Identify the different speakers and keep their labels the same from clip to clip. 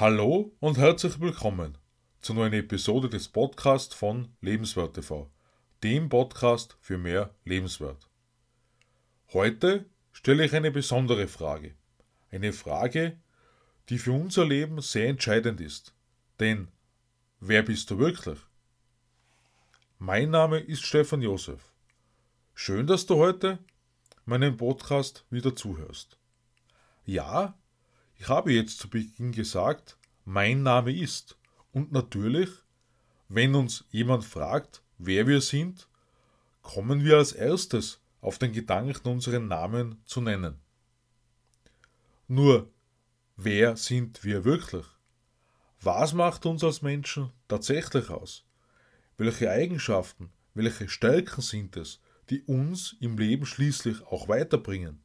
Speaker 1: Hallo und herzlich willkommen zur neuen Episode des Podcasts von Lebenswert TV, dem Podcast für mehr Lebenswert. Heute stelle ich eine besondere Frage. Eine Frage, die für unser Leben sehr entscheidend ist. Denn wer bist du wirklich? Mein Name ist Stefan Josef. Schön, dass du heute meinen Podcast wieder zuhörst. Ja, ich habe jetzt zu Beginn gesagt, mein Name ist. Und natürlich, wenn uns jemand fragt, wer wir sind, kommen wir als erstes auf den Gedanken, unseren Namen zu nennen. Nur, wer sind wir wirklich? Was macht uns als Menschen tatsächlich aus? Welche Eigenschaften, welche Stärken sind es, die uns im Leben schließlich auch weiterbringen?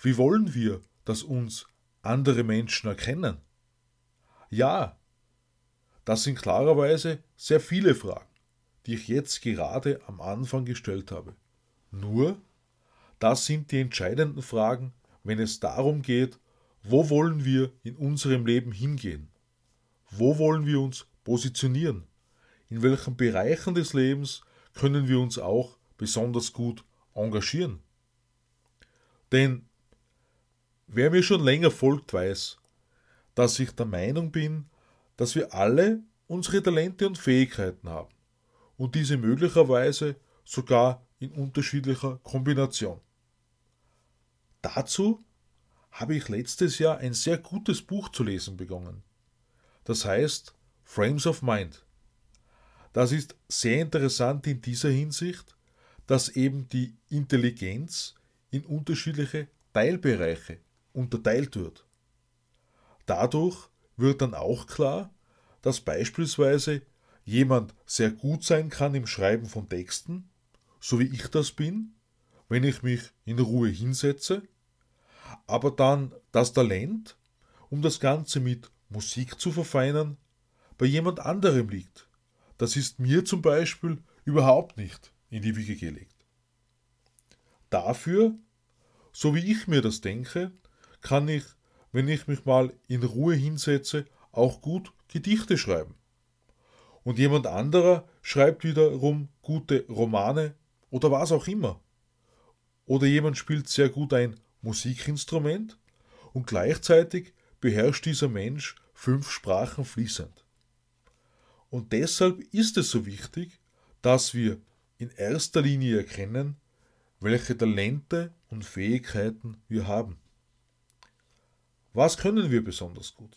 Speaker 1: Wie wollen wir, dass uns andere Menschen erkennen? Ja, das sind klarerweise sehr viele Fragen, die ich jetzt gerade am Anfang gestellt habe. Nur, das sind die entscheidenden Fragen, wenn es darum geht, wo wollen wir in unserem Leben hingehen? Wo wollen wir uns positionieren? In welchen Bereichen des Lebens können wir uns auch besonders gut engagieren? Denn Wer mir schon länger folgt, weiß, dass ich der Meinung bin, dass wir alle unsere Talente und Fähigkeiten haben und diese möglicherweise sogar in unterschiedlicher Kombination. Dazu habe ich letztes Jahr ein sehr gutes Buch zu lesen begonnen. Das heißt Frames of Mind. Das ist sehr interessant in dieser Hinsicht, dass eben die Intelligenz in unterschiedliche Teilbereiche unterteilt wird. Dadurch wird dann auch klar, dass beispielsweise jemand sehr gut sein kann im Schreiben von Texten, so wie ich das bin, wenn ich mich in Ruhe hinsetze, aber dann das Talent, um das Ganze mit Musik zu verfeinern, bei jemand anderem liegt. Das ist mir zum Beispiel überhaupt nicht in die Wiege gelegt. Dafür, so wie ich mir das denke, kann ich, wenn ich mich mal in Ruhe hinsetze, auch gut Gedichte schreiben. Und jemand anderer schreibt wiederum gute Romane oder was auch immer. Oder jemand spielt sehr gut ein Musikinstrument und gleichzeitig beherrscht dieser Mensch fünf Sprachen fließend. Und deshalb ist es so wichtig, dass wir in erster Linie erkennen, welche Talente und Fähigkeiten wir haben. Was können wir besonders gut?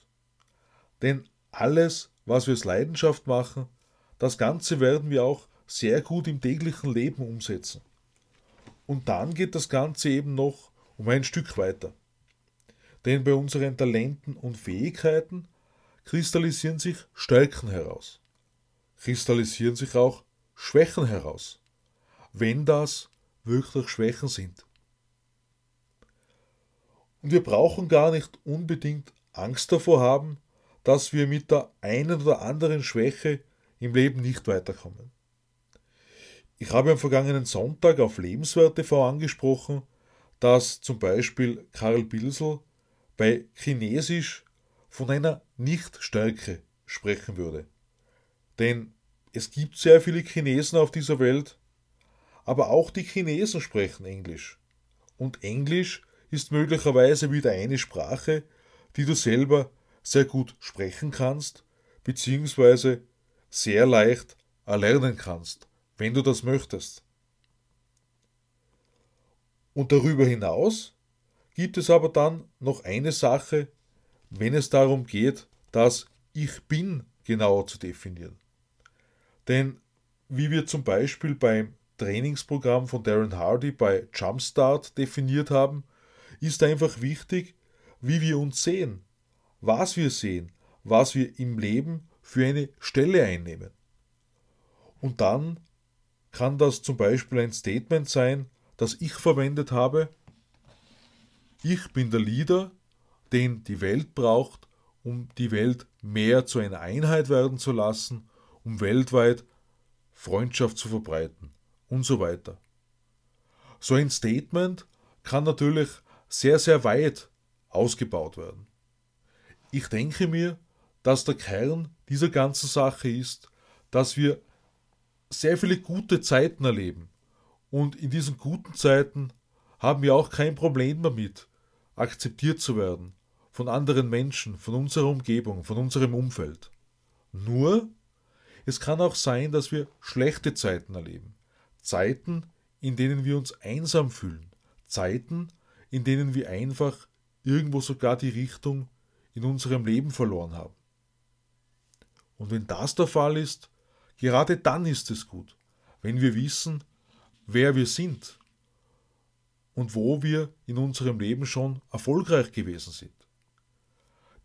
Speaker 1: Denn alles, was wir als Leidenschaft machen, das Ganze werden wir auch sehr gut im täglichen Leben umsetzen. Und dann geht das Ganze eben noch um ein Stück weiter. Denn bei unseren Talenten und Fähigkeiten kristallisieren sich Stärken heraus, kristallisieren sich auch Schwächen heraus, wenn das wirklich Schwächen sind. Und wir brauchen gar nicht unbedingt Angst davor haben, dass wir mit der einen oder anderen Schwäche im Leben nicht weiterkommen. Ich habe am vergangenen Sonntag auf Lebenswert TV angesprochen, dass zum Beispiel Karl Bilsel bei Chinesisch von einer Nichtstärke sprechen würde. Denn es gibt sehr viele Chinesen auf dieser Welt, aber auch die Chinesen sprechen Englisch. Und Englisch ist möglicherweise wieder eine Sprache, die du selber sehr gut sprechen kannst, beziehungsweise sehr leicht erlernen kannst, wenn du das möchtest. Und darüber hinaus gibt es aber dann noch eine Sache, wenn es darum geht, das Ich bin genauer zu definieren. Denn wie wir zum Beispiel beim Trainingsprogramm von Darren Hardy bei Jumpstart definiert haben, ist einfach wichtig, wie wir uns sehen, was wir sehen, was wir im Leben für eine Stelle einnehmen. Und dann kann das zum Beispiel ein Statement sein, das ich verwendet habe. Ich bin der Leader, den die Welt braucht, um die Welt mehr zu einer Einheit werden zu lassen, um weltweit Freundschaft zu verbreiten und so weiter. So ein Statement kann natürlich sehr, sehr weit ausgebaut werden. ich denke mir, dass der Kern dieser ganzen Sache ist, dass wir sehr viele gute Zeiten erleben. Und in diesen guten Zeiten haben wir auch kein Problem damit, akzeptiert zu werden von anderen Menschen, von unserer Umgebung, von unserem Umfeld. Nur, es kann auch sein, dass wir schlechte Zeiten erleben. Zeiten, in denen wir uns einsam fühlen. Zeiten, in denen wir einfach irgendwo sogar die Richtung in unserem Leben verloren haben. Und wenn das der Fall ist, gerade dann ist es gut, wenn wir wissen, wer wir sind und wo wir in unserem Leben schon erfolgreich gewesen sind.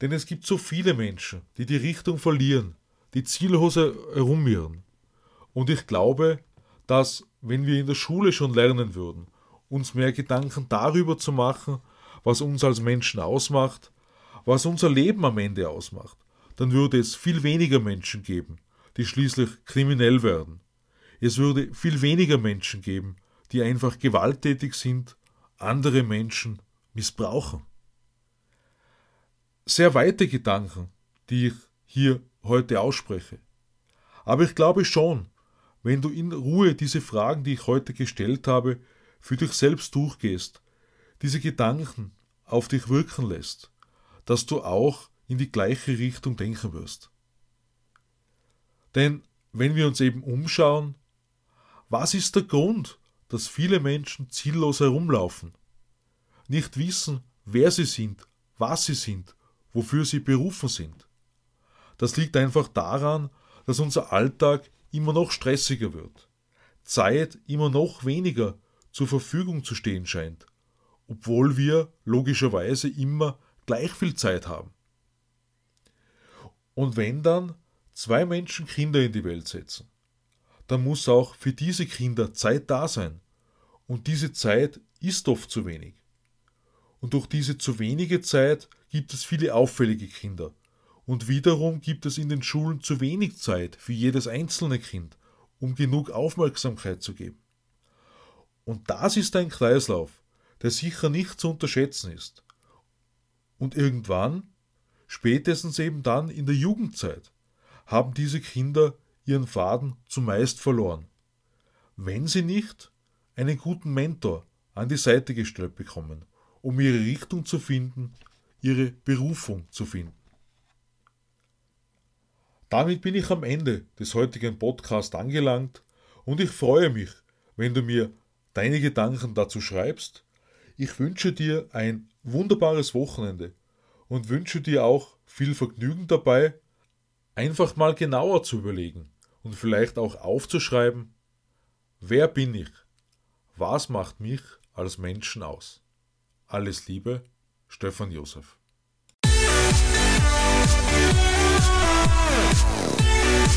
Speaker 1: Denn es gibt so viele Menschen, die die Richtung verlieren, die ziellos herumirren. Und ich glaube, dass wenn wir in der Schule schon lernen würden, uns mehr Gedanken darüber zu machen, was uns als Menschen ausmacht, was unser Leben am Ende ausmacht, dann würde es viel weniger Menschen geben, die schließlich kriminell werden. Es würde viel weniger Menschen geben, die einfach gewalttätig sind, andere Menschen missbrauchen. Sehr weite Gedanken, die ich hier heute ausspreche. Aber ich glaube schon, wenn du in Ruhe diese Fragen, die ich heute gestellt habe, für dich selbst durchgehst, diese Gedanken auf dich wirken lässt, dass du auch in die gleiche Richtung denken wirst. Denn wenn wir uns eben umschauen, was ist der Grund, dass viele Menschen ziellos herumlaufen, nicht wissen, wer sie sind, was sie sind, wofür sie berufen sind? Das liegt einfach daran, dass unser Alltag immer noch stressiger wird, Zeit immer noch weniger zur Verfügung zu stehen scheint, obwohl wir logischerweise immer gleich viel Zeit haben. Und wenn dann zwei Menschen Kinder in die Welt setzen, dann muss auch für diese Kinder Zeit da sein. Und diese Zeit ist oft zu wenig. Und durch diese zu wenige Zeit gibt es viele auffällige Kinder. Und wiederum gibt es in den Schulen zu wenig Zeit für jedes einzelne Kind, um genug Aufmerksamkeit zu geben. Und das ist ein Kreislauf, der sicher nicht zu unterschätzen ist. Und irgendwann, spätestens eben dann in der Jugendzeit, haben diese Kinder ihren Faden zumeist verloren, wenn sie nicht einen guten Mentor an die Seite gestellt bekommen, um ihre Richtung zu finden, ihre Berufung zu finden. Damit bin ich am Ende des heutigen Podcasts angelangt und ich freue mich, wenn du mir deine Gedanken dazu schreibst. Ich wünsche dir ein wunderbares Wochenende und wünsche dir auch viel Vergnügen dabei, einfach mal genauer zu überlegen und vielleicht auch aufzuschreiben, wer bin ich? Was macht mich als Menschen aus? Alles Liebe, Stefan Josef.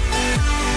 Speaker 1: We'll